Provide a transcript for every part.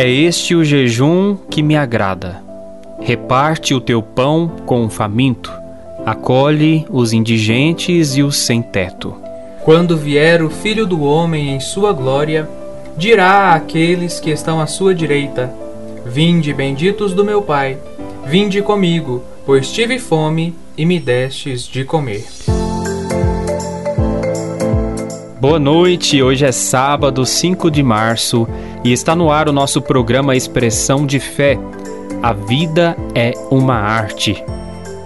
É este o jejum que me agrada. Reparte o teu pão com o faminto, acolhe os indigentes e os sem teto. Quando vier o Filho do Homem em sua glória, dirá àqueles que estão à sua direita: Vinde, benditos do meu Pai, vinde comigo, pois tive fome e me destes de comer. Boa noite, hoje é sábado, 5 de março, e está no ar o nosso programa Expressão de Fé. A vida é uma arte.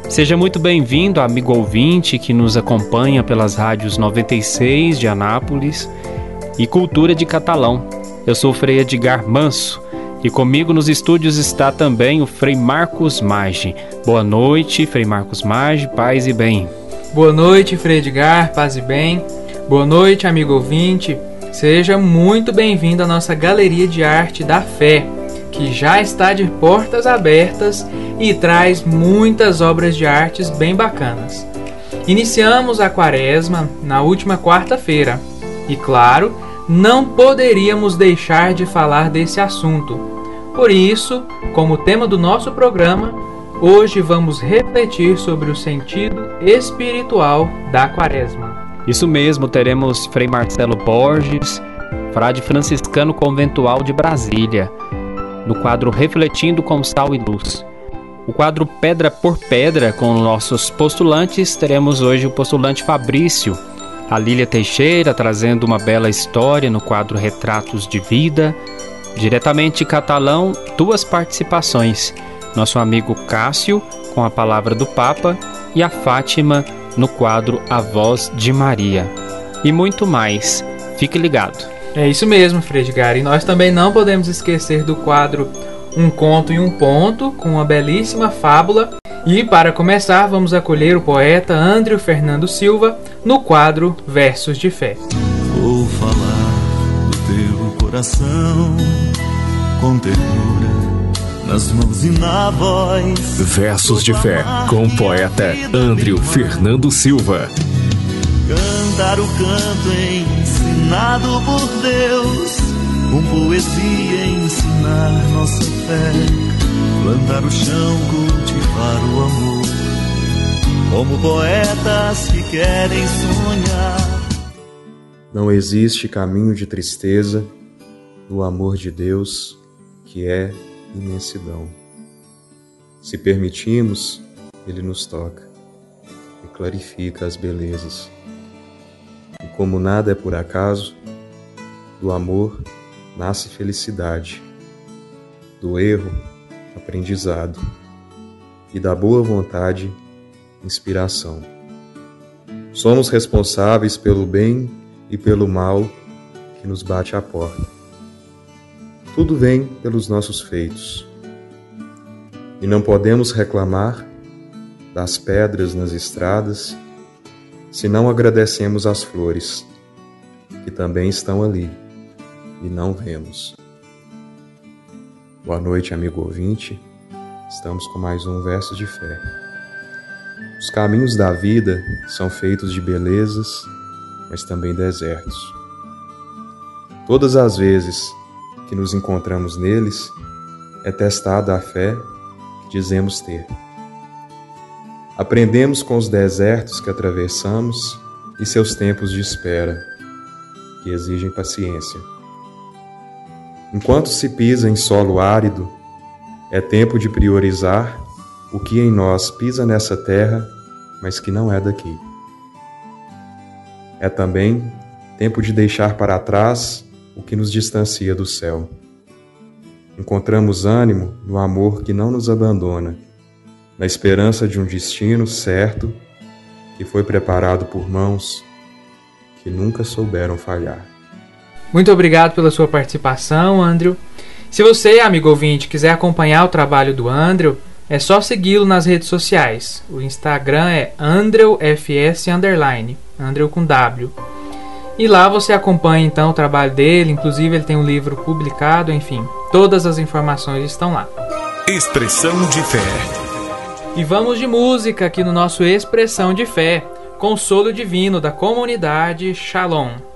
Seja muito bem-vindo, amigo ouvinte que nos acompanha pelas rádios 96 de Anápolis e Cultura de Catalão. Eu sou o Frei Edgar Manso e comigo nos estúdios está também o Frei Marcos Maggi. Boa noite, Frei Marcos Maggi, paz e bem. Boa noite, Frei Edgar, paz e bem. Boa noite, amigo ouvinte. Seja muito bem-vindo à nossa Galeria de Arte da Fé, que já está de portas abertas e traz muitas obras de artes bem bacanas. Iniciamos a quaresma na última quarta-feira e, claro, não poderíamos deixar de falar desse assunto. Por isso, como tema do nosso programa, hoje vamos refletir sobre o sentido espiritual da quaresma. Isso mesmo, teremos Frei Marcelo Borges, frade franciscano conventual de Brasília, no quadro Refletindo com Sal e Luz. O quadro Pedra por Pedra, com nossos postulantes, teremos hoje o postulante Fabrício, a Lília Teixeira trazendo uma bela história no quadro Retratos de Vida. Diretamente catalão, duas participações. Nosso amigo Cássio, com a palavra do Papa, e a Fátima no quadro A Voz de Maria. E muito mais. Fique ligado. É isso mesmo, Fredgar. E nós também não podemos esquecer do quadro Um Conto e um Ponto, com uma belíssima fábula. E para começar, vamos acolher o poeta Andrew Fernando Silva no quadro Versos de Fé. Vou falar do teu coração com ternura nas mãos e na voz. Versos de Fé com o poeta Andrew Fernando Silva. Cantar o canto ensinado por Deus, com poesia ensinar nossa fé. Plantar o chão, cultivar o amor, como poetas que querem sonhar. Não existe caminho de tristeza no amor de Deus, que é imensidão. Se permitimos, Ele nos toca e clarifica as belezas. E como nada é por acaso, do amor nasce felicidade, do erro, aprendizado, e da boa vontade, inspiração. Somos responsáveis pelo bem e pelo mal que nos bate à porta tudo vem pelos nossos feitos. E não podemos reclamar das pedras nas estradas se não agradecemos as flores, que também estão ali e não vemos. Boa noite, amigo ouvinte. Estamos com mais um verso de fé. Os caminhos da vida são feitos de belezas, mas também desertos. Todas as vezes que nos encontramos neles, é testada a fé que dizemos ter. Aprendemos com os desertos que atravessamos e seus tempos de espera, que exigem paciência. Enquanto se pisa em solo árido, é tempo de priorizar o que em nós pisa nessa terra, mas que não é daqui. É também tempo de deixar para trás o que nos distancia do céu. Encontramos ânimo no amor que não nos abandona, na esperança de um destino certo que foi preparado por mãos que nunca souberam falhar. Muito obrigado pela sua participação, Andrew. Se você, amigo ouvinte, quiser acompanhar o trabalho do Andrew, é só segui-lo nas redes sociais. O Instagram é AndrewFS Andrew com W. E lá você acompanha então o trabalho dele, inclusive ele tem um livro publicado, enfim, todas as informações estão lá. Expressão de fé. E vamos de música aqui no nosso Expressão de Fé, consolo divino da comunidade Shalom.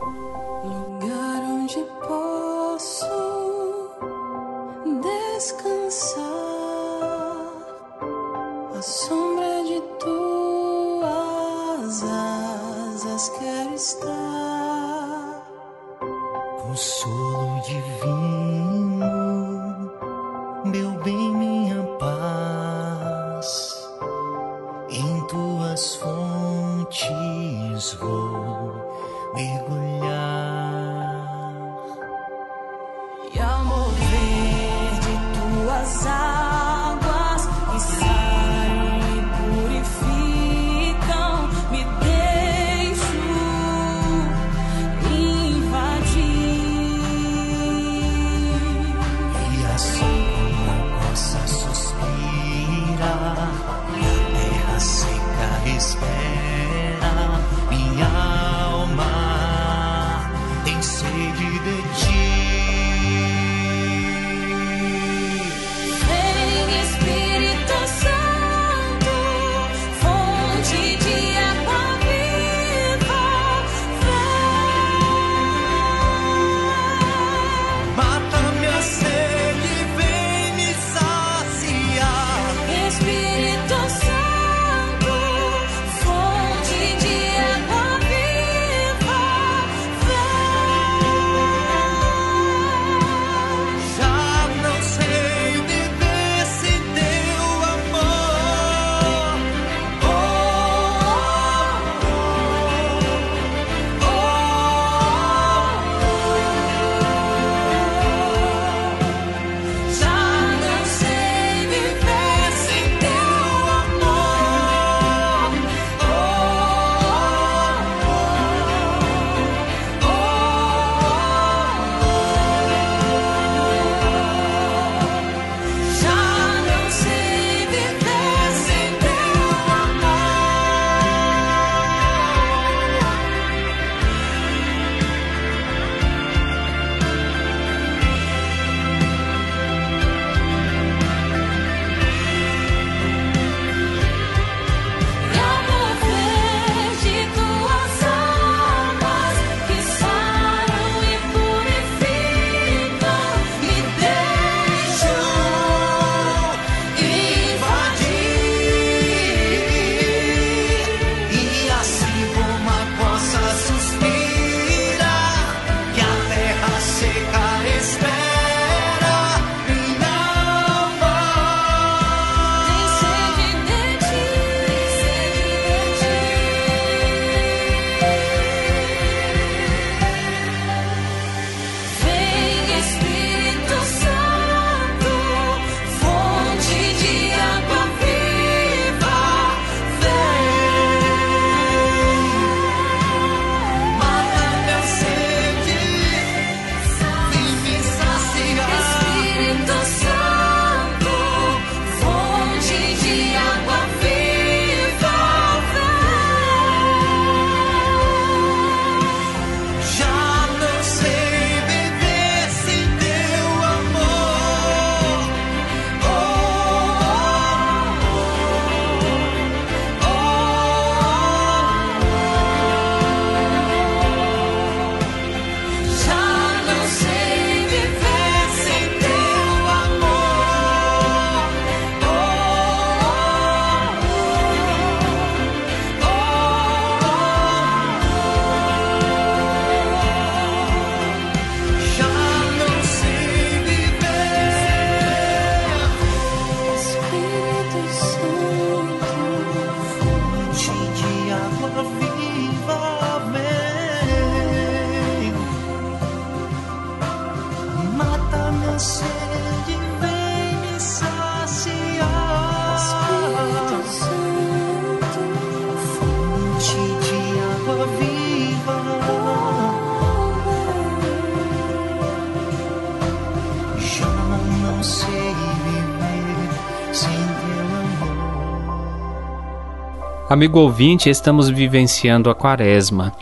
Amigo ouvinte, estamos vivenciando a Quaresma.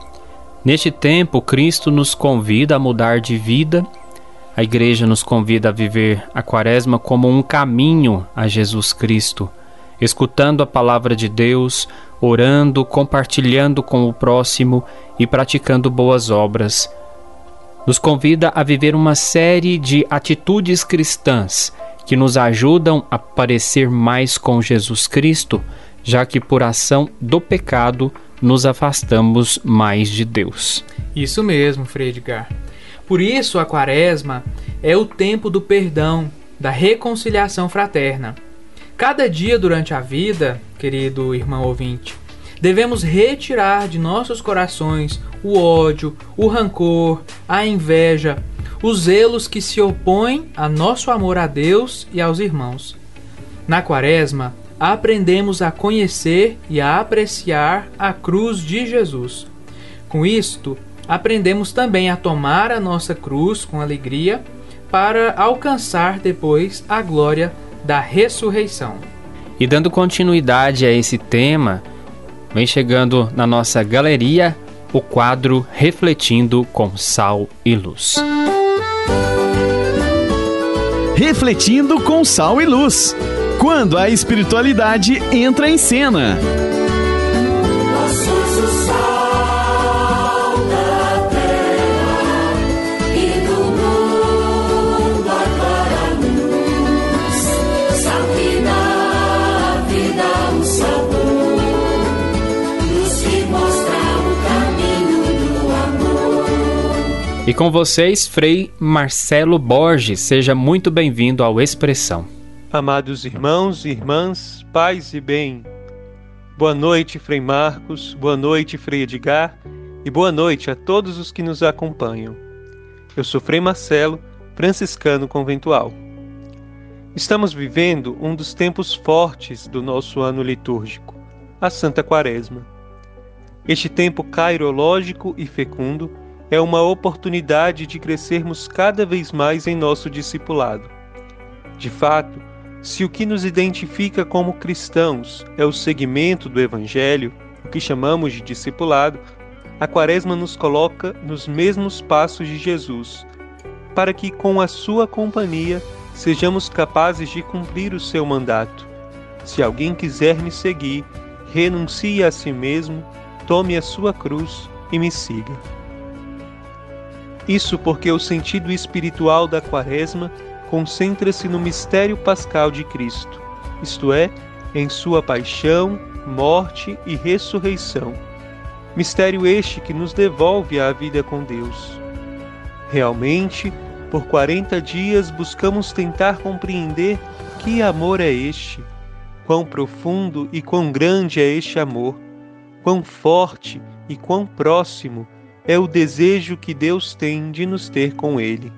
Neste tempo, Cristo nos convida a mudar de vida. A igreja nos convida a viver a Quaresma como um caminho a Jesus Cristo, escutando a palavra de Deus, orando, compartilhando com o próximo e praticando boas obras. Nos convida a viver uma série de atitudes cristãs que nos ajudam a parecer mais com Jesus Cristo, já que por ação do pecado nos afastamos mais de Deus. Isso mesmo, Frei Edgar. Por isso, a Quaresma é o tempo do perdão, da reconciliação fraterna. Cada dia durante a vida, querido irmão ouvinte, devemos retirar de nossos corações o ódio, o rancor, a inveja, os zelos que se opõem a nosso amor a Deus e aos irmãos. Na Quaresma, aprendemos a conhecer e a apreciar a cruz de Jesus. Com isto, aprendemos também a tomar a nossa cruz com alegria para alcançar depois a glória da ressurreição. E dando continuidade a esse tema, vem chegando na nossa galeria o quadro Refletindo com Sal e Luz. Refletindo com Sal e Luz. Quando a espiritualidade entra em cena. E com vocês, Frei Marcelo Borges. Seja muito bem-vindo ao Expressão. Amados irmãos e irmãs, paz e bem. Boa noite, Frei Marcos. Boa noite, Frei Edgar. E boa noite a todos os que nos acompanham. Eu sou Frei Marcelo, franciscano conventual. Estamos vivendo um dos tempos fortes do nosso ano litúrgico, a Santa Quaresma. Este tempo cairológico e fecundo é uma oportunidade de crescermos cada vez mais em nosso discipulado. De fato, se o que nos identifica como cristãos é o segmento do Evangelho, o que chamamos de discipulado, a Quaresma nos coloca nos mesmos passos de Jesus, para que, com a sua companhia, sejamos capazes de cumprir o seu mandato. Se alguém quiser me seguir, renuncie a si mesmo, tome a sua cruz e me siga. Isso porque o sentido espiritual da Quaresma concentra-se no mistério pascal de Cristo, isto é, em sua paixão, morte e ressurreição. Mistério este que nos devolve à vida com Deus. Realmente, por 40 dias buscamos tentar compreender que amor é este, quão profundo e quão grande é este amor, quão forte e quão próximo é o desejo que Deus tem de nos ter com Ele.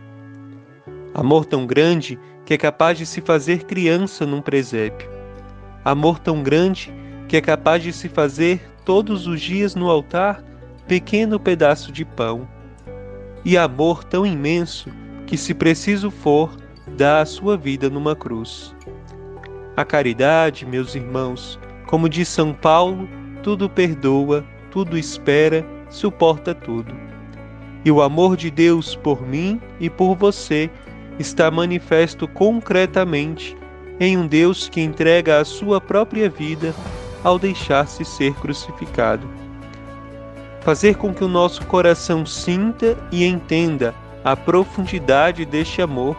Amor tão grande que é capaz de se fazer criança num presépio. Amor tão grande que é capaz de se fazer todos os dias no altar pequeno pedaço de pão. E amor tão imenso que, se preciso for, dá a sua vida numa cruz. A caridade, meus irmãos, como diz São Paulo, tudo perdoa, tudo espera suporta tudo. E o amor de Deus por mim e por você está manifesto concretamente em um Deus que entrega a sua própria vida ao deixar-se ser crucificado. Fazer com que o nosso coração sinta e entenda a profundidade deste amor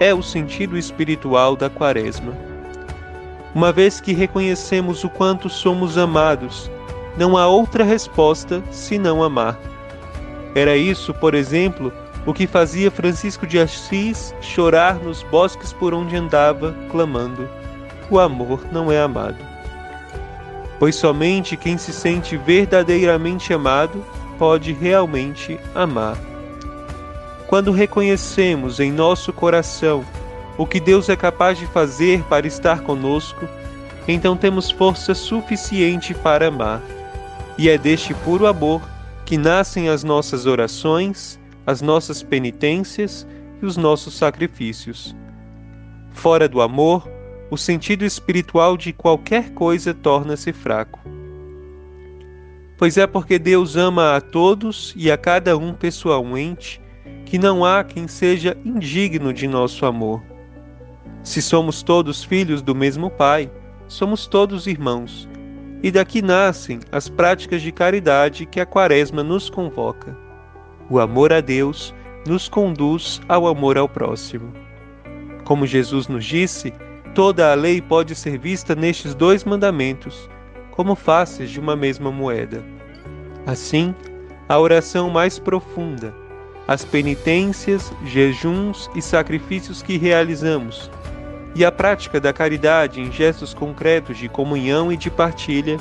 é o sentido espiritual da Quaresma. Uma vez que reconhecemos o quanto somos amados não há outra resposta senão amar. Era isso, por exemplo, o que fazia Francisco de Assis chorar nos bosques por onde andava, clamando: O amor não é amado. Pois somente quem se sente verdadeiramente amado pode realmente amar. Quando reconhecemos em nosso coração o que Deus é capaz de fazer para estar conosco, então temos força suficiente para amar e é deste puro amor que nascem as nossas orações, as nossas penitências e os nossos sacrifícios. Fora do amor, o sentido espiritual de qualquer coisa torna-se fraco. Pois é porque Deus ama a todos e a cada um pessoalmente que não há quem seja indigno de nosso amor. Se somos todos filhos do mesmo Pai, somos todos irmãos e daqui nascem as práticas de caridade que a Quaresma nos convoca. O amor a Deus nos conduz ao amor ao próximo. Como Jesus nos disse, toda a lei pode ser vista nestes dois mandamentos, como faces de uma mesma moeda. Assim, a oração mais profunda, as penitências, jejuns e sacrifícios que realizamos, e a prática da caridade em gestos concretos de comunhão e de partilha,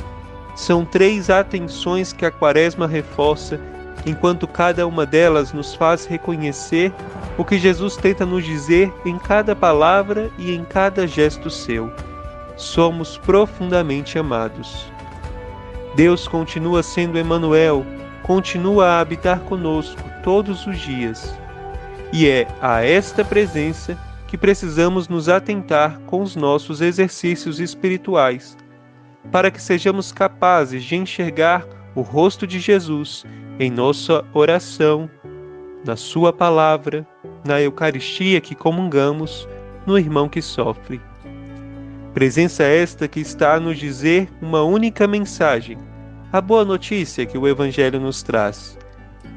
são três atenções que a Quaresma reforça, enquanto cada uma delas nos faz reconhecer o que Jesus tenta nos dizer em cada palavra e em cada gesto seu. Somos profundamente amados. Deus continua sendo Emmanuel, continua a habitar conosco todos os dias. E é a esta presença que precisamos nos atentar com os nossos exercícios espirituais, para que sejamos capazes de enxergar o rosto de Jesus em nossa oração, na Sua palavra, na Eucaristia que comungamos, no irmão que sofre. Presença esta que está a nos dizer uma única mensagem, a boa notícia que o Evangelho nos traz.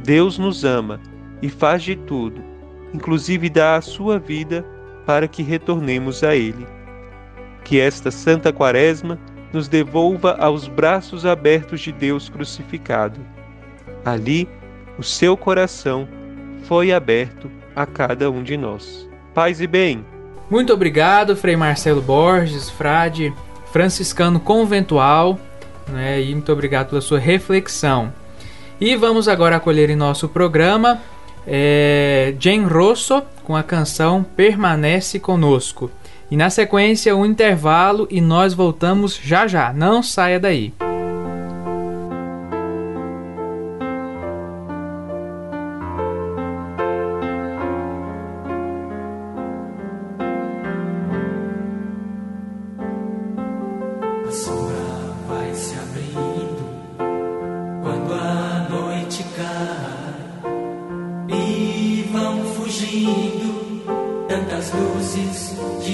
Deus nos ama e faz de tudo, inclusive dá a sua vida para que retornemos a Ele. Que esta Santa Quaresma nos devolva aos braços abertos de Deus crucificado. Ali, o seu coração foi aberto a cada um de nós. Paz e bem. Muito obrigado, Frei Marcelo Borges, frade franciscano conventual, né? E muito obrigado pela sua reflexão. E vamos agora acolher em nosso programa é, Jane Rosso com a canção Permanece Conosco. E na sequência, um intervalo e nós voltamos já já. Não saia daí.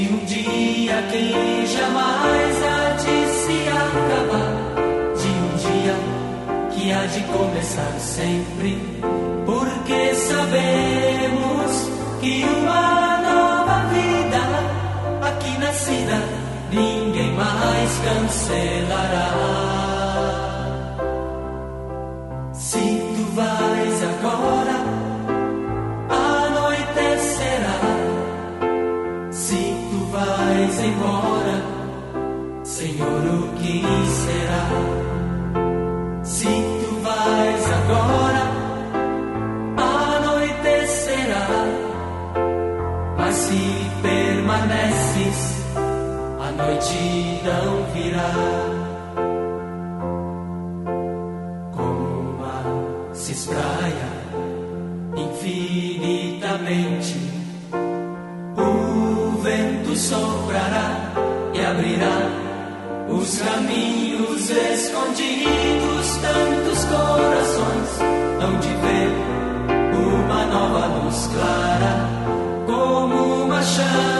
de um dia que jamais há de se acabar, de um dia que há de começar sempre, porque sabemos que uma nova vida aqui nascida ninguém mais cancelará. Se tu vais agora embora, Senhor, o que será? Se tu vais agora, anoitecerá. Mas se permaneces, a noite não virá. Os caminhos escondidos, tantos corações não de ver uma nova luz clara, como uma chama.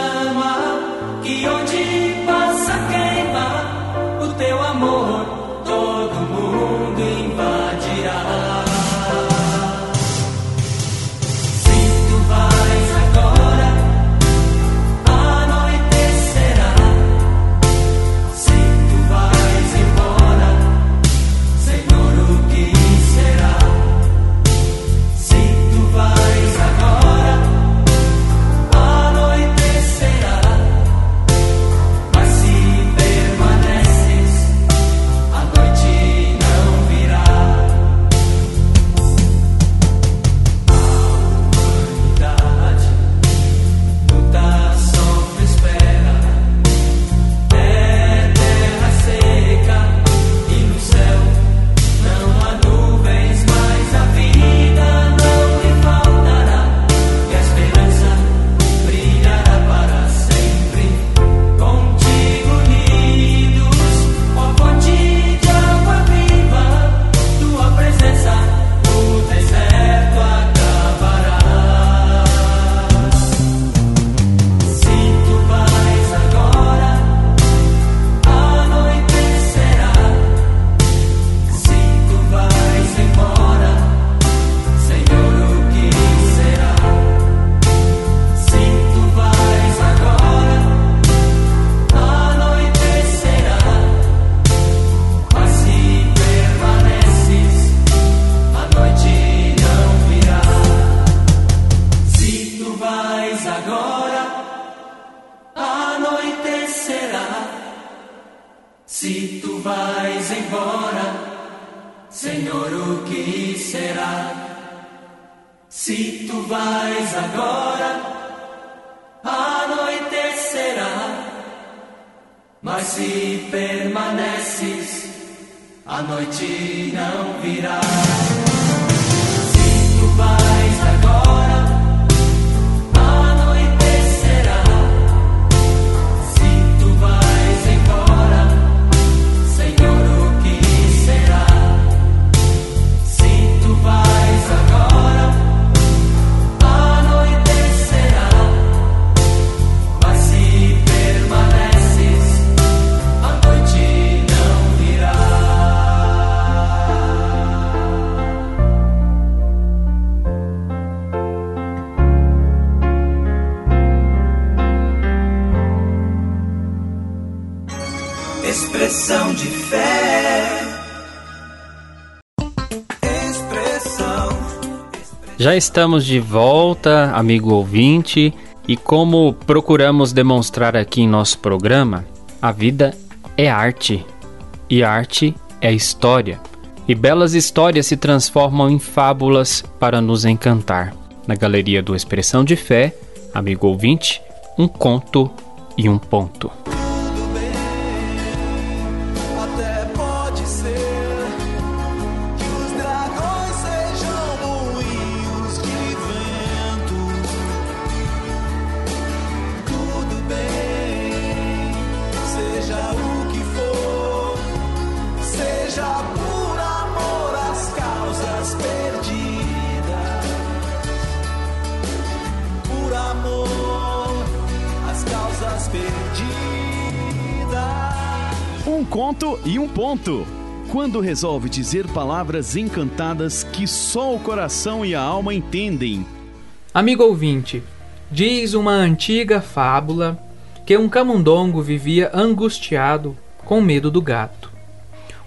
Já estamos de volta, amigo ouvinte, e como procuramos demonstrar aqui em nosso programa, a vida é arte e arte é história. E belas histórias se transformam em fábulas para nos encantar. Na galeria do Expressão de Fé, amigo ouvinte, um conto e um ponto. Ponto. Quando resolve dizer palavras encantadas que só o coração e a alma entendem. Amigo ouvinte, diz uma antiga fábula que um camundongo vivia angustiado com medo do gato.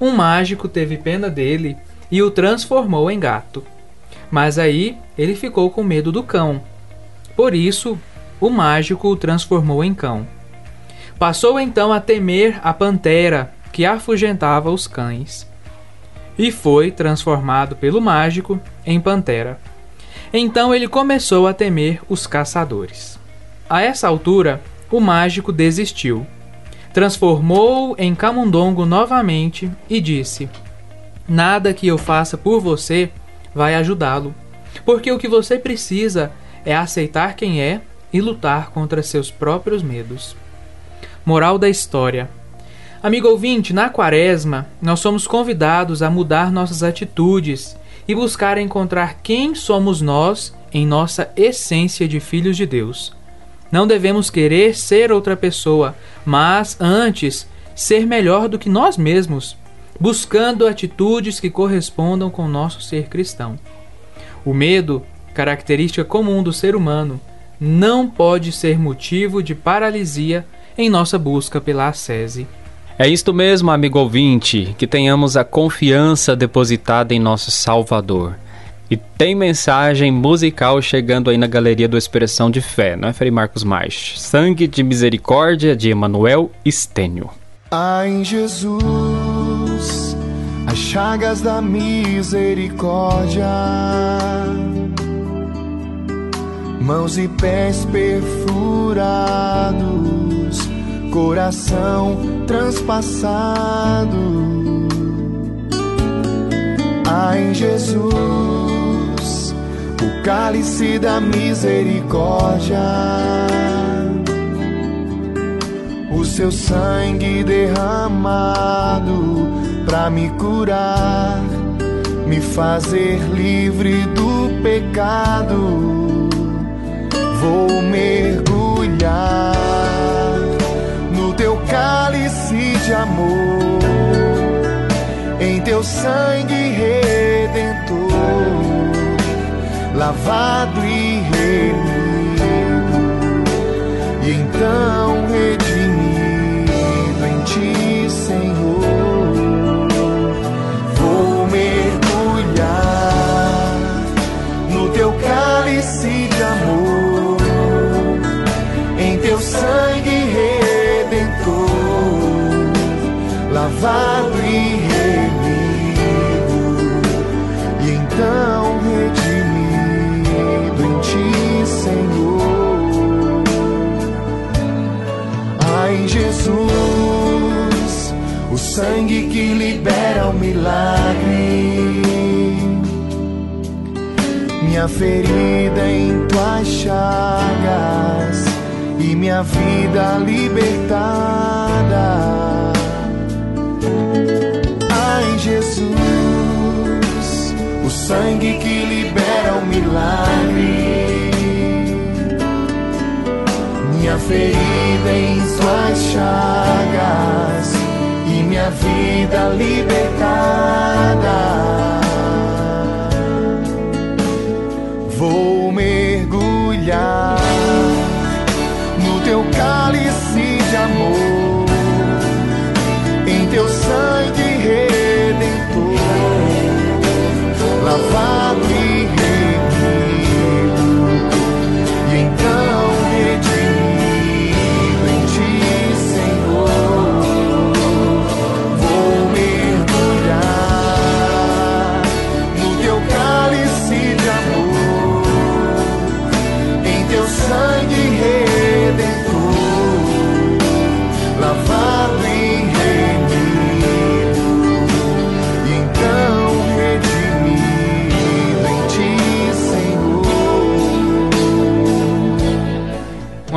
Um mágico teve pena dele e o transformou em gato. Mas aí ele ficou com medo do cão. Por isso, o mágico o transformou em cão. Passou então a temer a pantera que afugentava os cães. E foi transformado pelo mágico em pantera. Então ele começou a temer os caçadores. A essa altura, o mágico desistiu. Transformou em camundongo novamente e disse: Nada que eu faça por você vai ajudá-lo, porque o que você precisa é aceitar quem é e lutar contra seus próprios medos. Moral da história: Amigo ouvinte, na quaresma, nós somos convidados a mudar nossas atitudes e buscar encontrar quem somos nós em nossa essência de filhos de Deus. Não devemos querer ser outra pessoa, mas antes ser melhor do que nós mesmos, buscando atitudes que correspondam com nosso ser cristão. O medo, característica comum do ser humano, não pode ser motivo de paralisia em nossa busca pela ascese. É isto mesmo, amigo ouvinte, que tenhamos a confiança depositada em nosso Salvador. E tem mensagem musical chegando aí na galeria do Expressão de Fé, não é, Frei Marcos Mais? Sangue de Misericórdia de Emanuel Estênio. Há em Jesus as chagas da misericórdia, mãos e pés perfurados, coração transpassado. Há em Jesus o cálice da misericórdia o seu sangue derramado para me curar, me fazer livre do pecado. Vou mergulhar cálice de amor, em teu sangue redentor, lavado e remido,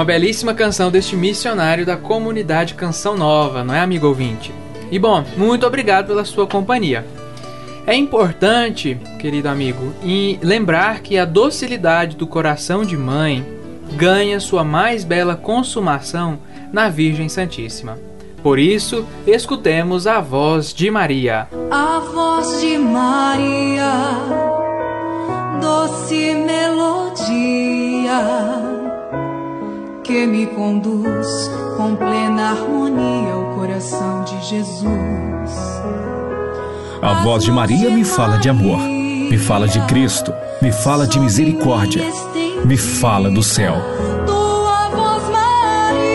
belíssima canção deste missionário da comunidade Canção Nova, não é, amigo ouvinte? E bom, muito obrigado pela sua companhia. É importante, querido amigo, em lembrar que a docilidade do coração de mãe ganha sua mais bela consumação na Virgem Santíssima. Por isso, escutemos a voz de Maria. A voz de Maria, doce melodia, que me conduz com plena harmonia ao coração de Jesus. A voz de Maria me fala de amor, me fala de Cristo, me fala de misericórdia, me fala do céu. Tua voz, Maria,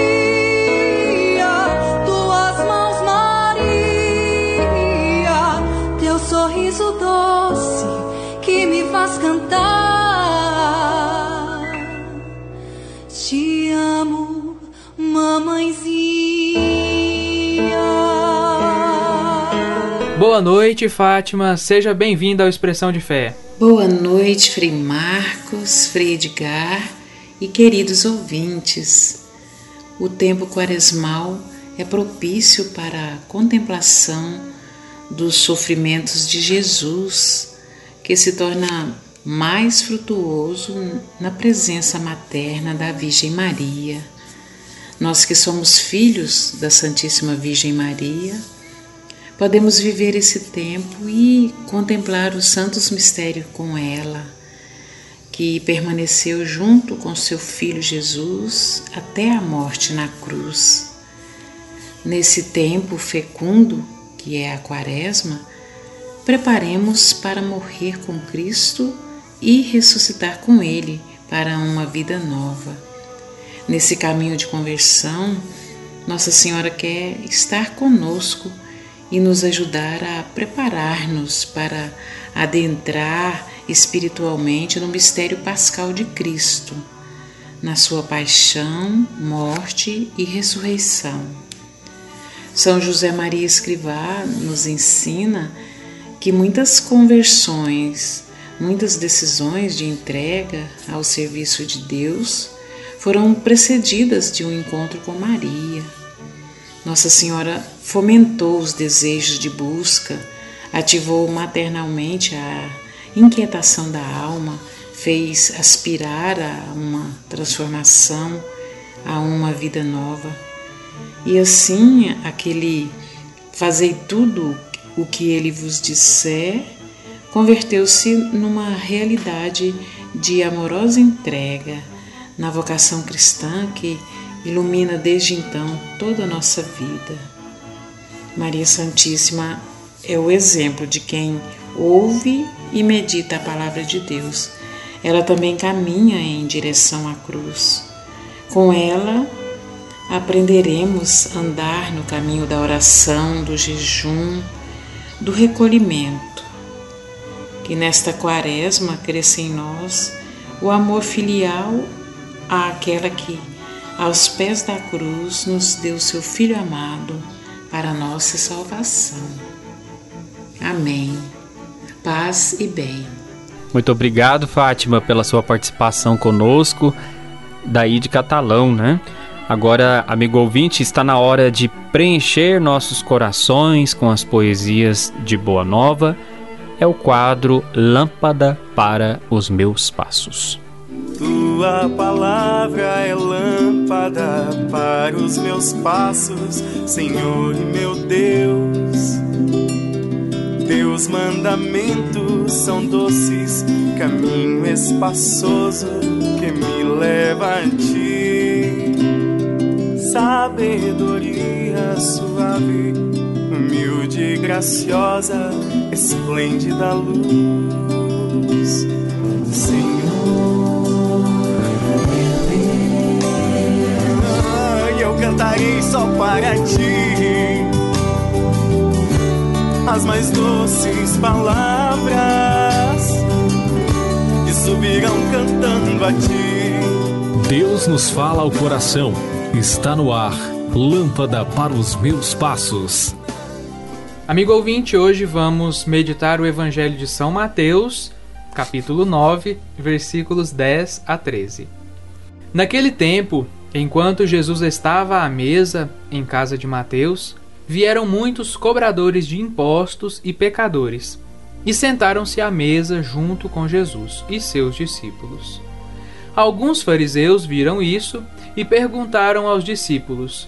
tuas mãos, Maria, teu sorriso doce que me faz cantar. Amo, mamãezinha. Boa noite, Fátima. Seja bem-vinda ao Expressão de Fé. Boa noite, Frei Marcos, Frei Edgar e queridos ouvintes. O tempo quaresmal é propício para a contemplação dos sofrimentos de Jesus, que se torna mais frutuoso na presença materna da Virgem Maria. Nós que somos filhos da Santíssima Virgem Maria, podemos viver esse tempo e contemplar os santos mistérios com ela, que permaneceu junto com seu filho Jesus até a morte na cruz. Nesse tempo fecundo, que é a Quaresma, preparemos para morrer com Cristo e ressuscitar com Ele para uma vida nova. Nesse caminho de conversão, Nossa Senhora quer estar conosco e nos ajudar a preparar-nos para adentrar espiritualmente no mistério pascal de Cristo, na sua paixão, morte e ressurreição. São José Maria Escrivá nos ensina que muitas conversões, muitas decisões de entrega ao serviço de Deus foram precedidas de um encontro com Maria. Nossa Senhora fomentou os desejos de busca, ativou maternalmente a inquietação da alma, fez aspirar a uma transformação, a uma vida nova. E assim, aquele fazei tudo o que ele vos disser, converteu-se numa realidade de amorosa entrega na vocação cristã que ilumina desde então toda a nossa vida. Maria Santíssima é o exemplo de quem ouve e medita a palavra de Deus. Ela também caminha em direção à cruz. Com ela, aprenderemos a andar no caminho da oração, do jejum, do recolhimento. Que nesta quaresma cresça em nós o amor filial àquela que, aos pés da cruz, nos deu seu Filho amado para nossa salvação. Amém. Paz e bem. Muito obrigado, Fátima, pela sua participação conosco, daí de Catalão, né? Agora, amigo ouvinte, está na hora de preencher nossos corações com as poesias de Boa Nova. É o quadro Lâmpada para os Meus Passos. Tua palavra é lâmpada para os meus passos, Senhor meu Deus. Teus mandamentos são doces, caminho espaçoso que me leva a ti. Sabedoria suave, humilde e graciosa, esplêndida luz. Senhor, eu cantarei só para ti as mais doces palavras que subirão cantando a ti. Deus nos fala ao coração. Está no ar. Lâmpada para os meus passos. Amigo ouvinte, hoje vamos meditar o Evangelho de São Mateus, capítulo 9, versículos 10 a 13. Naquele tempo, enquanto Jesus estava à mesa em casa de Mateus, vieram muitos cobradores de impostos e pecadores, e sentaram-se à mesa junto com Jesus e seus discípulos. Alguns fariseus viram isso e perguntaram aos discípulos: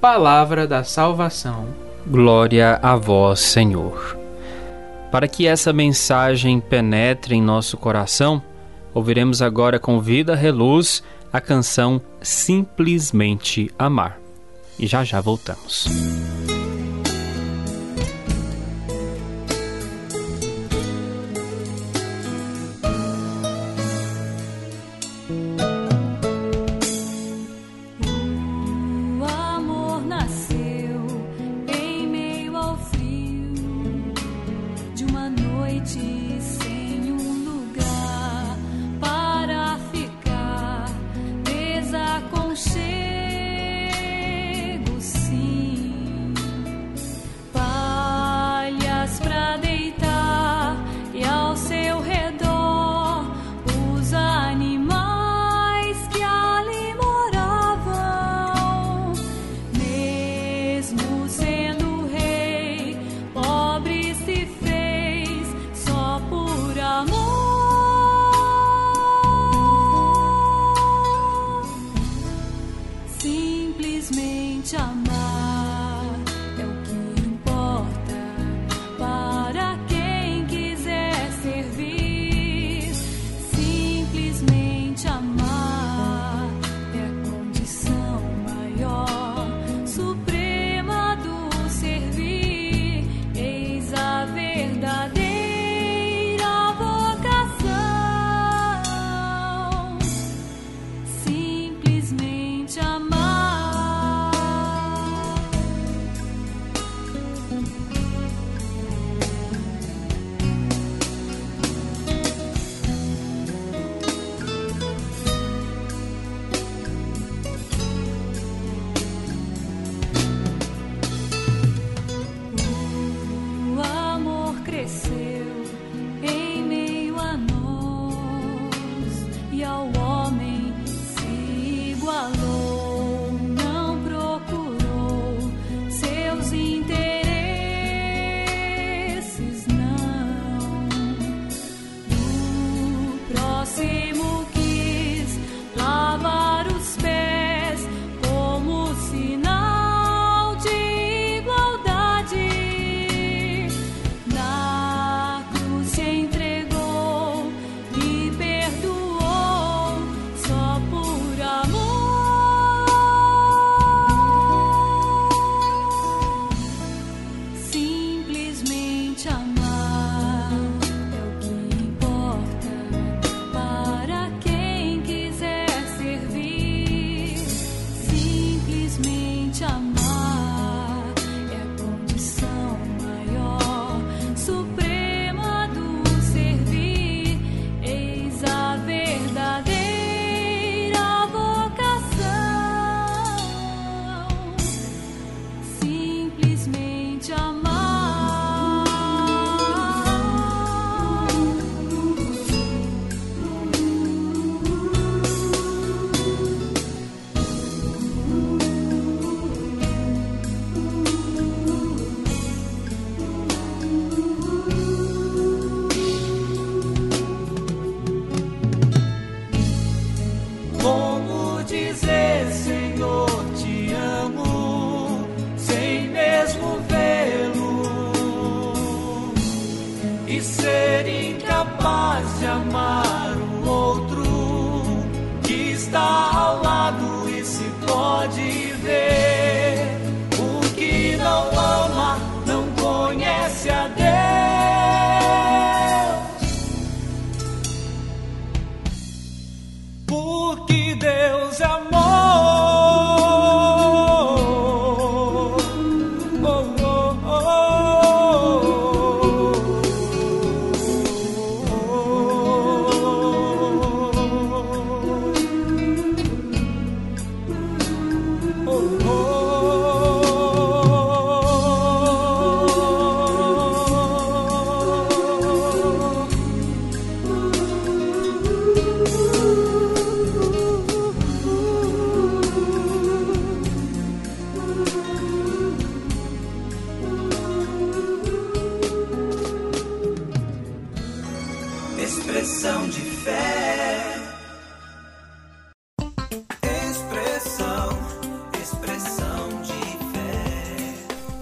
Palavra da salvação. Glória a vós, Senhor. Para que essa mensagem penetre em nosso coração, ouviremos agora com vida reluz a canção Simplesmente Amar. E já já voltamos.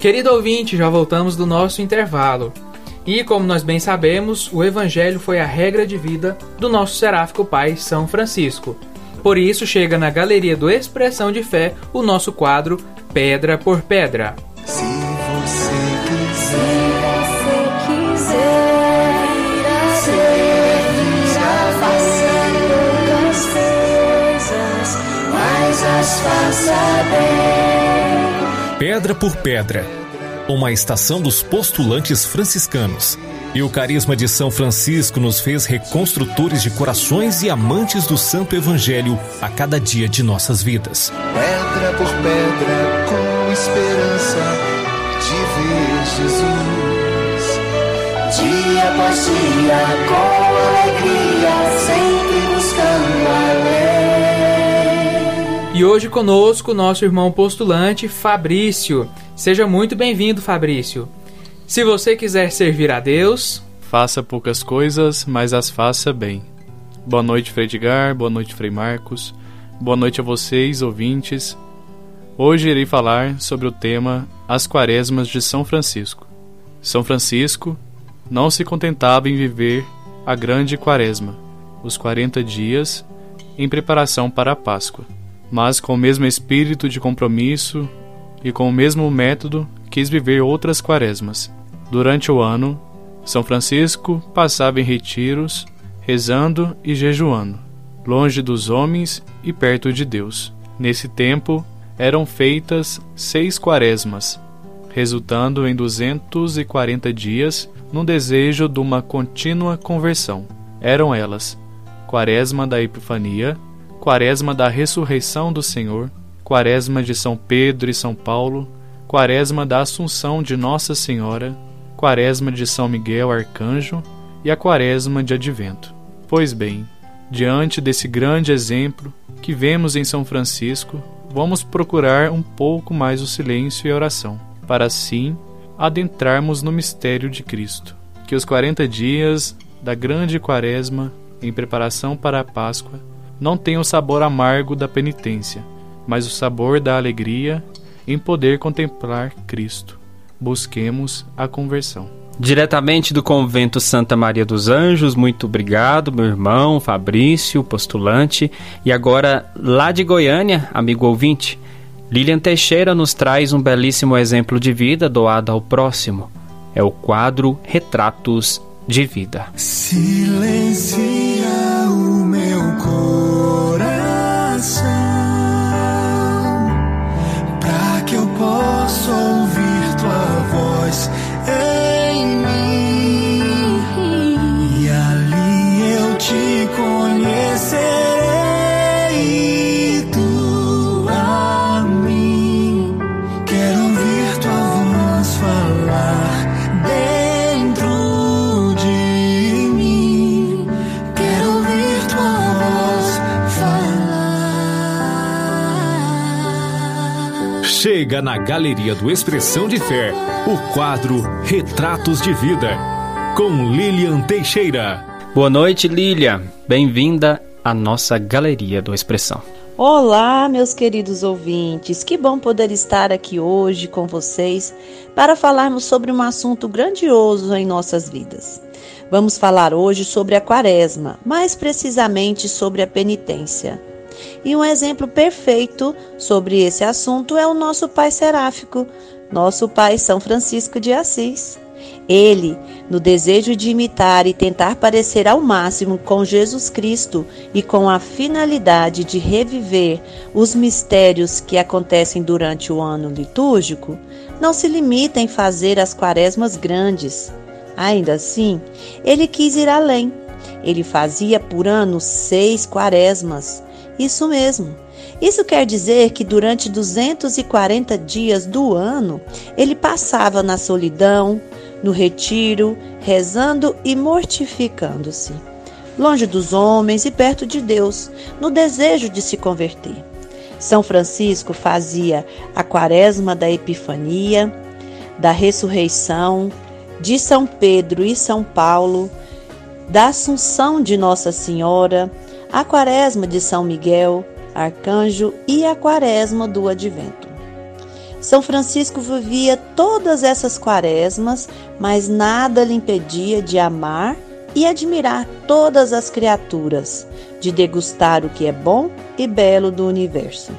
Querido ouvinte, já voltamos do nosso intervalo. E como nós bem sabemos, o Evangelho foi a regra de vida do nosso seráfico pai São Francisco. Por isso chega na galeria do Expressão de Fé o nosso quadro Pedra por Pedra. Se você Pedra por Pedra, uma estação dos postulantes franciscanos. E o carisma de São Francisco nos fez reconstrutores de corações e amantes do Santo Evangelho a cada dia de nossas vidas. pedra por pedra, com esperança de ver Jesus. Dia após dia, com alegria, sempre buscando além. E hoje conosco nosso irmão postulante Fabrício. Seja muito bem-vindo, Fabrício. Se você quiser servir a Deus, Faça poucas coisas, mas as faça bem. Boa noite, Frei Edgar. Boa noite, Frei Marcos. Boa noite a vocês, ouvintes. Hoje irei falar sobre o tema As Quaresmas de São Francisco. São Francisco não se contentava em viver a grande quaresma, os 40 dias em preparação para a Páscoa, mas com o mesmo espírito de compromisso e com o mesmo método quis viver outras quaresmas. Durante o ano, São Francisco passava em retiros, rezando e jejuando, longe dos homens e perto de Deus. Nesse tempo, eram feitas seis quaresmas, resultando em 240 dias num desejo de uma contínua conversão. Eram elas: Quaresma da Epifania, Quaresma da Ressurreição do Senhor, Quaresma de São Pedro e São Paulo, Quaresma da Assunção de Nossa Senhora, Quaresma de São Miguel Arcanjo e a Quaresma de Advento. Pois bem, diante desse grande exemplo que vemos em São Francisco, vamos procurar um pouco mais o silêncio e a oração, para assim adentrarmos no mistério de Cristo. Que os 40 dias da grande Quaresma, em preparação para a Páscoa, não tenham o sabor amargo da penitência, mas o sabor da alegria em poder contemplar Cristo. Busquemos a conversão. Diretamente do convento Santa Maria dos Anjos, muito obrigado, meu irmão Fabrício, postulante. E agora, lá de Goiânia, amigo ouvinte, Lilian Teixeira nos traz um belíssimo exemplo de vida doado ao próximo. É o quadro Retratos de Vida. Silencia Chega na Galeria do Expressão de Fé, o quadro Retratos de Vida, com Lilian Teixeira. Boa noite, Lilian. Bem-vinda à nossa Galeria do Expressão. Olá, meus queridos ouvintes. Que bom poder estar aqui hoje com vocês para falarmos sobre um assunto grandioso em nossas vidas. Vamos falar hoje sobre a Quaresma, mais precisamente sobre a penitência. E um exemplo perfeito sobre esse assunto é o nosso Pai Seráfico, nosso Pai São Francisco de Assis. Ele, no desejo de imitar e tentar parecer ao máximo com Jesus Cristo e com a finalidade de reviver os mistérios que acontecem durante o ano litúrgico, não se limita em fazer as quaresmas grandes. Ainda assim, ele quis ir além. Ele fazia por ano seis quaresmas. Isso mesmo. Isso quer dizer que durante 240 dias do ano ele passava na solidão, no retiro, rezando e mortificando-se, longe dos homens e perto de Deus, no desejo de se converter. São Francisco fazia a quaresma da Epifania, da ressurreição, de São Pedro e São Paulo, da Assunção de Nossa Senhora, a quaresma de São Miguel, arcanjo e a quaresma do advento. São Francisco vivia todas essas quaresmas, mas nada lhe impedia de amar e admirar todas as criaturas, de degustar o que é bom e belo do universo.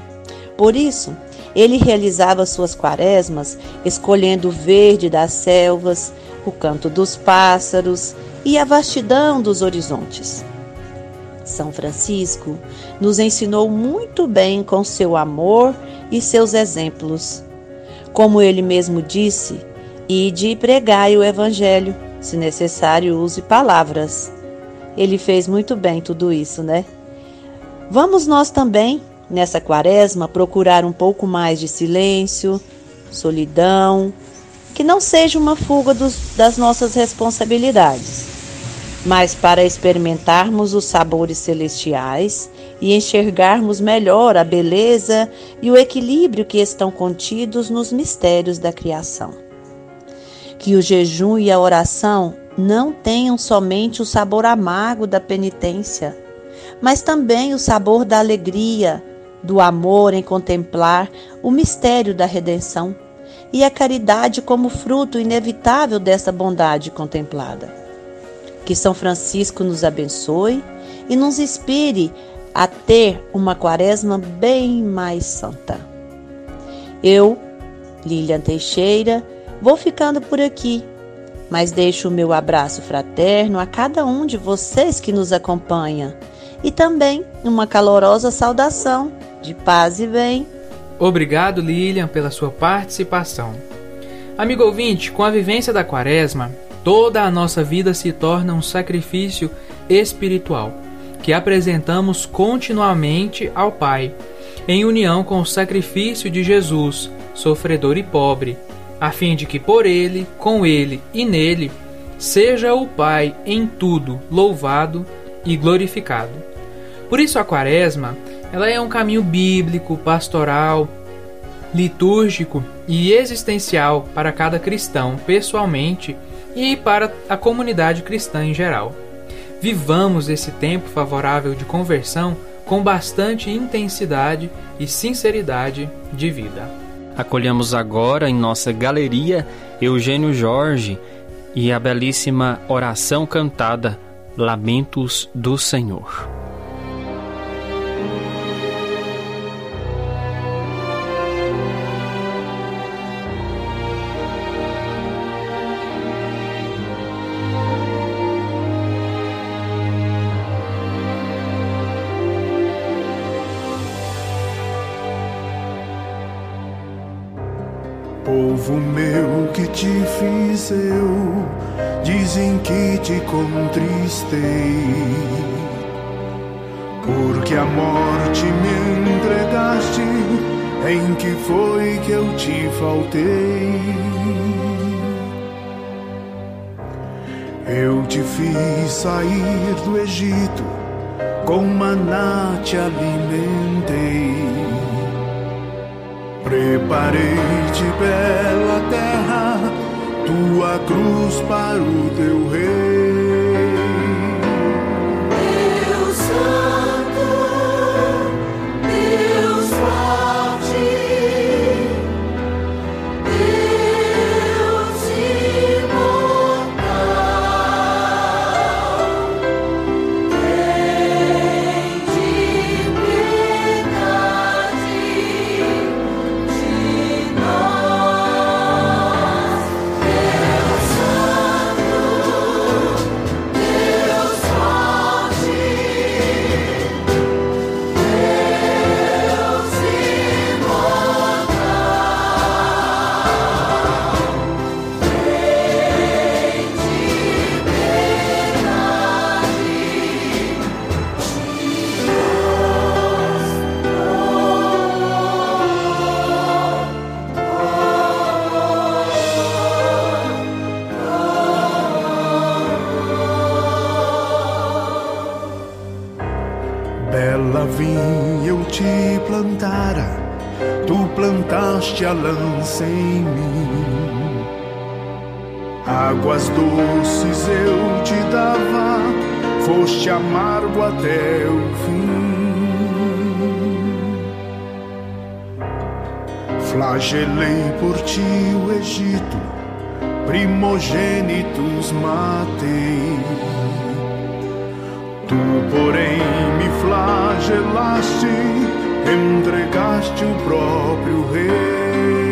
Por isso, ele realizava suas quaresmas escolhendo o verde das selvas, o canto dos pássaros e a vastidão dos horizontes. São Francisco nos ensinou muito bem com seu amor e seus exemplos. Como ele mesmo disse, ide e pregai o Evangelho, se necessário use palavras. Ele fez muito bem tudo isso, né? Vamos nós também, nessa quaresma, procurar um pouco mais de silêncio, solidão, que não seja uma fuga dos, das nossas responsabilidades mas para experimentarmos os sabores celestiais e enxergarmos melhor a beleza e o equilíbrio que estão contidos nos mistérios da criação. Que o jejum e a oração não tenham somente o sabor amargo da penitência, mas também o sabor da alegria, do amor em contemplar o mistério da redenção e a caridade como fruto inevitável dessa bondade contemplada. Que São Francisco nos abençoe e nos inspire a ter uma quaresma bem mais santa. Eu, Lilian Teixeira, vou ficando por aqui, mas deixo o meu abraço fraterno a cada um de vocês que nos acompanha e também uma calorosa saudação de paz e bem. Obrigado, Lilian, pela sua participação. Amigo ouvinte, com a vivência da quaresma, Toda a nossa vida se torna um sacrifício espiritual que apresentamos continuamente ao Pai, em união com o sacrifício de Jesus, sofredor e pobre, a fim de que por ele, com ele e nele seja o Pai em tudo louvado e glorificado. Por isso a Quaresma, ela é um caminho bíblico, pastoral, litúrgico e existencial para cada cristão, pessoalmente e para a comunidade cristã em geral. Vivamos esse tempo favorável de conversão com bastante intensidade e sinceridade de vida. Acolhemos agora em nossa galeria Eugênio Jorge e a belíssima oração cantada Lamentos do Senhor. Fiz eu, dizem que te contristei, porque a morte me entregaste, em que foi que eu te faltei. Eu te fiz sair do Egito, com maná te alimentei. Preparei-te bela terra, tua cruz para o teu rei. A lança em mim. Águas doces eu te dava, foste amargo até o fim. Flagelei por ti o Egito, primogênitos matei. Tu, porém, me flagelaste, entregaste o próprio Rei. you.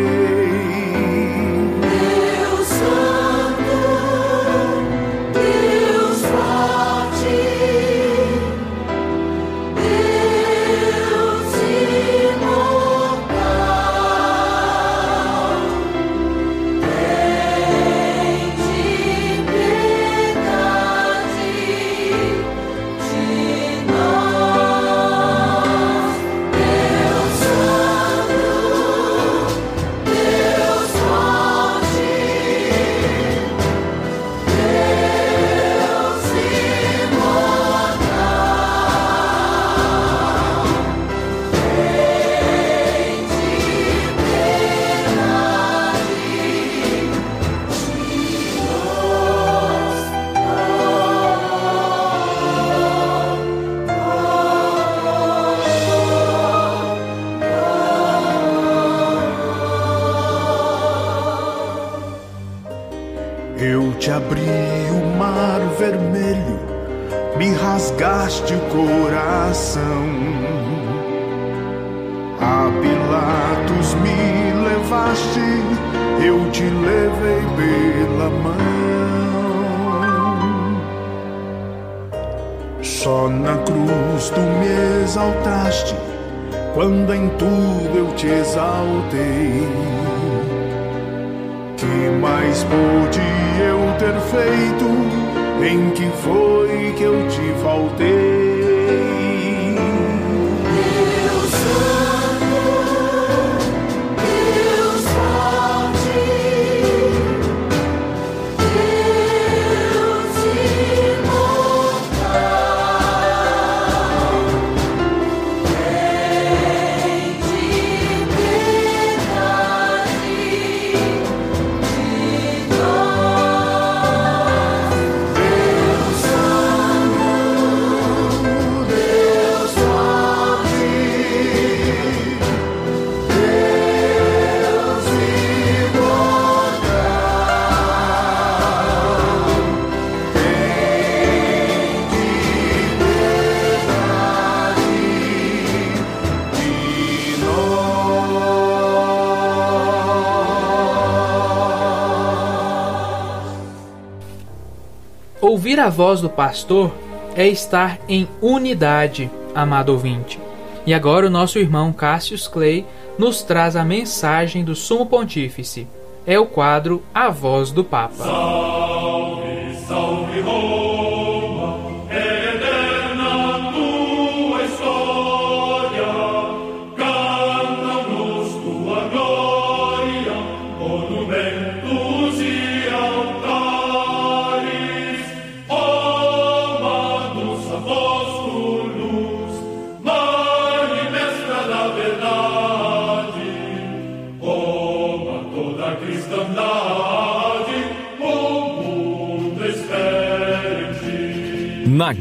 Ouvir a voz do pastor é estar em unidade, amado ouvinte. E agora o nosso irmão Cassius Clay nos traz a mensagem do Sumo Pontífice. É o quadro A Voz do Papa.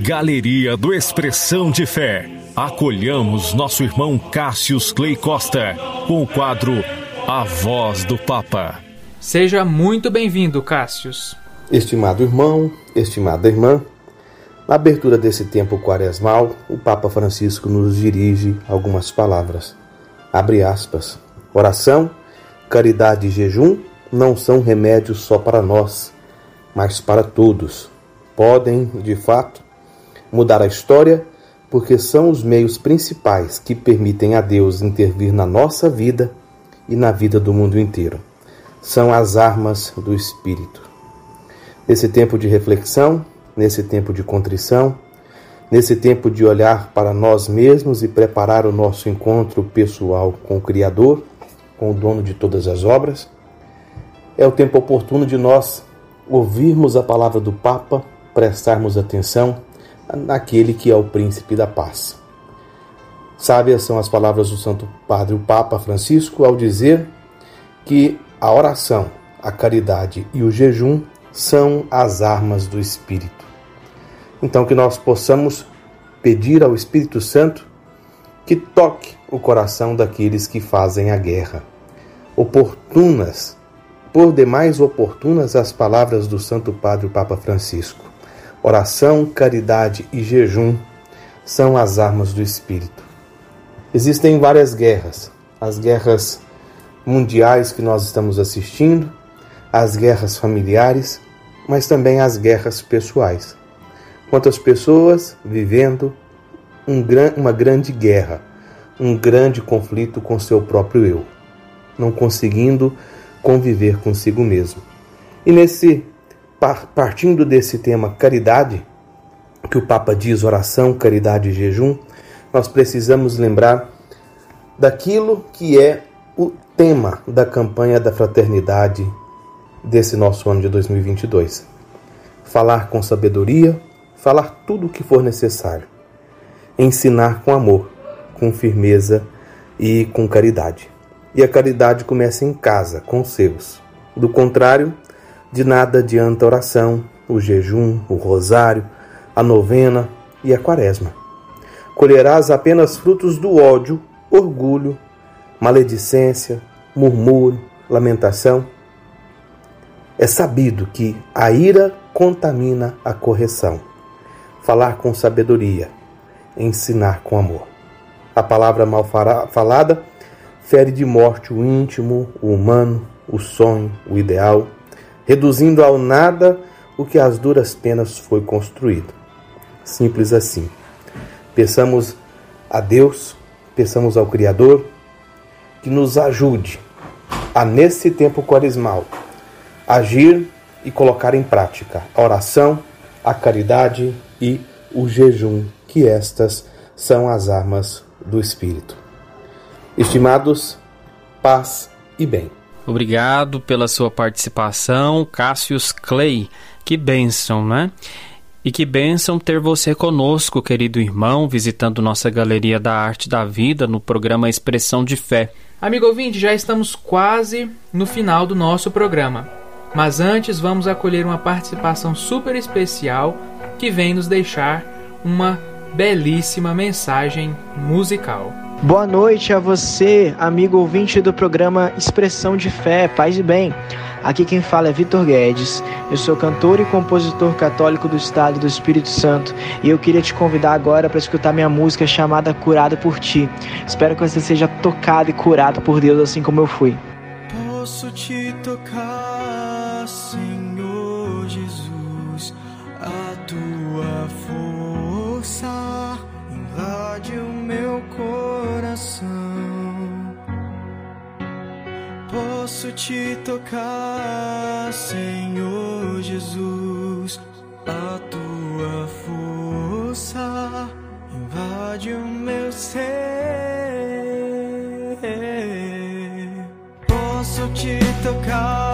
Galeria do Expressão de Fé, acolhamos nosso irmão Cássius Clay Costa com o quadro A Voz do Papa. Seja muito bem-vindo, Cassius. Estimado irmão, estimada irmã, na abertura desse tempo quaresmal, o Papa Francisco nos dirige algumas palavras. Abre aspas. Oração, caridade e jejum não são remédios só para nós, mas para todos. Podem, de fato, mudar a história porque são os meios principais que permitem a Deus intervir na nossa vida e na vida do mundo inteiro. São as armas do Espírito. Nesse tempo de reflexão, nesse tempo de contrição, nesse tempo de olhar para nós mesmos e preparar o nosso encontro pessoal com o Criador, com o dono de todas as obras, é o tempo oportuno de nós ouvirmos a palavra do Papa, prestarmos atenção naquele que é o príncipe da paz. Sábias são as palavras do Santo Padre, o Papa Francisco, ao dizer que a oração, a caridade e o jejum são as armas do Espírito. Então, que nós possamos pedir ao Espírito Santo que toque o coração daqueles que fazem a guerra. Oportunas, por demais oportunas, as palavras do Santo Padre o Papa Francisco. Oração, caridade e jejum são as armas do Espírito. Existem várias guerras, as guerras mundiais que nós estamos assistindo, as guerras familiares, mas também as guerras pessoais. Quantas pessoas vivendo um gran, uma grande guerra, um grande conflito com seu próprio eu, não conseguindo conviver consigo mesmo. E nesse partindo desse tema caridade, que o Papa diz oração, caridade e jejum, nós precisamos lembrar daquilo que é o tema da campanha da fraternidade desse nosso ano de 2022. Falar com sabedoria, falar tudo o que for necessário. Ensinar com amor, com firmeza e com caridade. E a caridade começa em casa, com os seus. Do contrário, de nada adianta a oração, o jejum, o rosário, a novena e a quaresma. Colherás apenas frutos do ódio, orgulho, maledicência, murmúrio, lamentação. É sabido que a ira contamina a correção. Falar com sabedoria, ensinar com amor. A palavra mal falada fere de morte o íntimo, o humano, o sonho, o ideal, reduzindo ao nada o que às duras penas foi construído. Simples assim. Peçamos a Deus, peçamos ao Criador que nos ajude a, nesse tempo quaresmal, agir e colocar em prática a oração, a caridade e o jejum, que estas são as armas do Espírito. Estimados, paz e bem. Obrigado pela sua participação, Cassius Clay. Que bênção, né? E que bênção ter você conosco, querido irmão, visitando nossa Galeria da Arte da Vida no programa Expressão de Fé. Amigo ouvinte, já estamos quase no final do nosso programa. Mas antes vamos acolher uma participação super especial que vem nos deixar uma belíssima mensagem musical. Boa noite a você, amigo ouvinte do programa Expressão de Fé, Paz e Bem. Aqui quem fala é Vitor Guedes. Eu sou cantor e compositor católico do Estado do Espírito Santo e eu queria te convidar agora para escutar minha música chamada Curado por Ti. Espero que você seja tocado e curado por Deus assim como eu fui. Posso te tocar, Senhor coração. Posso te tocar, Senhor Jesus, a tua força invade o meu ser. Posso te tocar,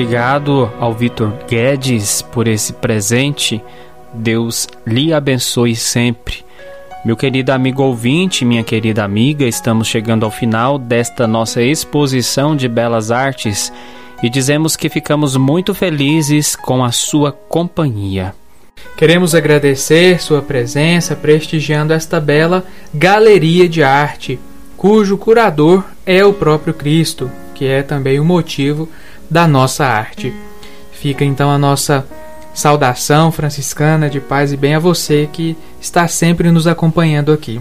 Obrigado ao Vitor Guedes por esse presente. Deus lhe abençoe sempre. Meu querido amigo ouvinte, minha querida amiga, estamos chegando ao final desta nossa exposição de belas artes e dizemos que ficamos muito felizes com a sua companhia. Queremos agradecer sua presença prestigiando esta bela galeria de arte, cujo curador é o próprio Cristo, que é também o motivo da nossa arte. Fica então a nossa saudação franciscana de paz e bem a você que está sempre nos acompanhando aqui.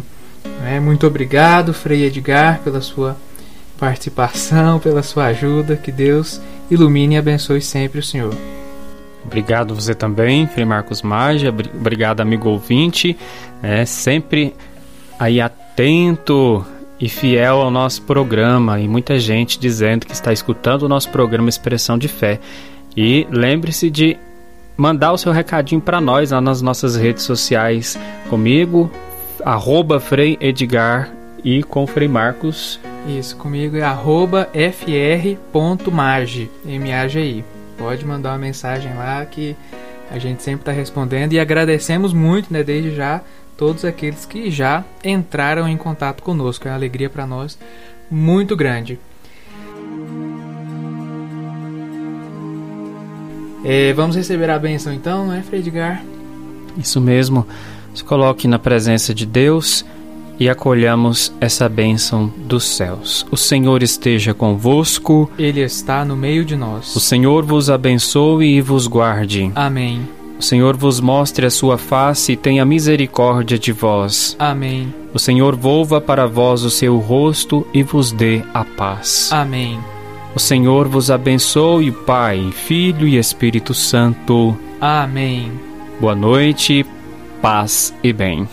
É, Muito obrigado, Frei Edgar, pela sua participação, pela sua ajuda. Que Deus ilumine e abençoe sempre o Senhor. Obrigado você também, Frei Marcos Magia. Obri- Obrigado, amigo ouvinte. É sempre aí atento e fiel ao nosso programa. E muita gente dizendo que está escutando o nosso programa Expressão de Fé. E lembre-se de mandar o seu recadinho para nós lá nas nossas redes sociais. Comigo, arroba Frei Edgar e com Frei Marcos. Isso, comigo é arroba fr.magi, M-A-G-I. Pode mandar uma mensagem lá que a gente sempre está respondendo e agradecemos muito, né, desde já, todos aqueles que já entraram em contato conosco. É uma alegria para nós muito grande. É, vamos receber a benção então, não é, Fredgar? Isso mesmo. Se coloque na presença de Deus e acolhamos essa bênção dos céus. O Senhor esteja convosco. Ele está no meio de nós. O Senhor vos abençoe e vos guarde. Amém. O Senhor vos mostre a sua face e tenha misericórdia de vós. Amém. O Senhor volva para vós o seu rosto e vos dê a paz. Amém. O Senhor vos abençoe, Pai, Filho e Espírito Santo. Amém. Boa noite, paz e bem.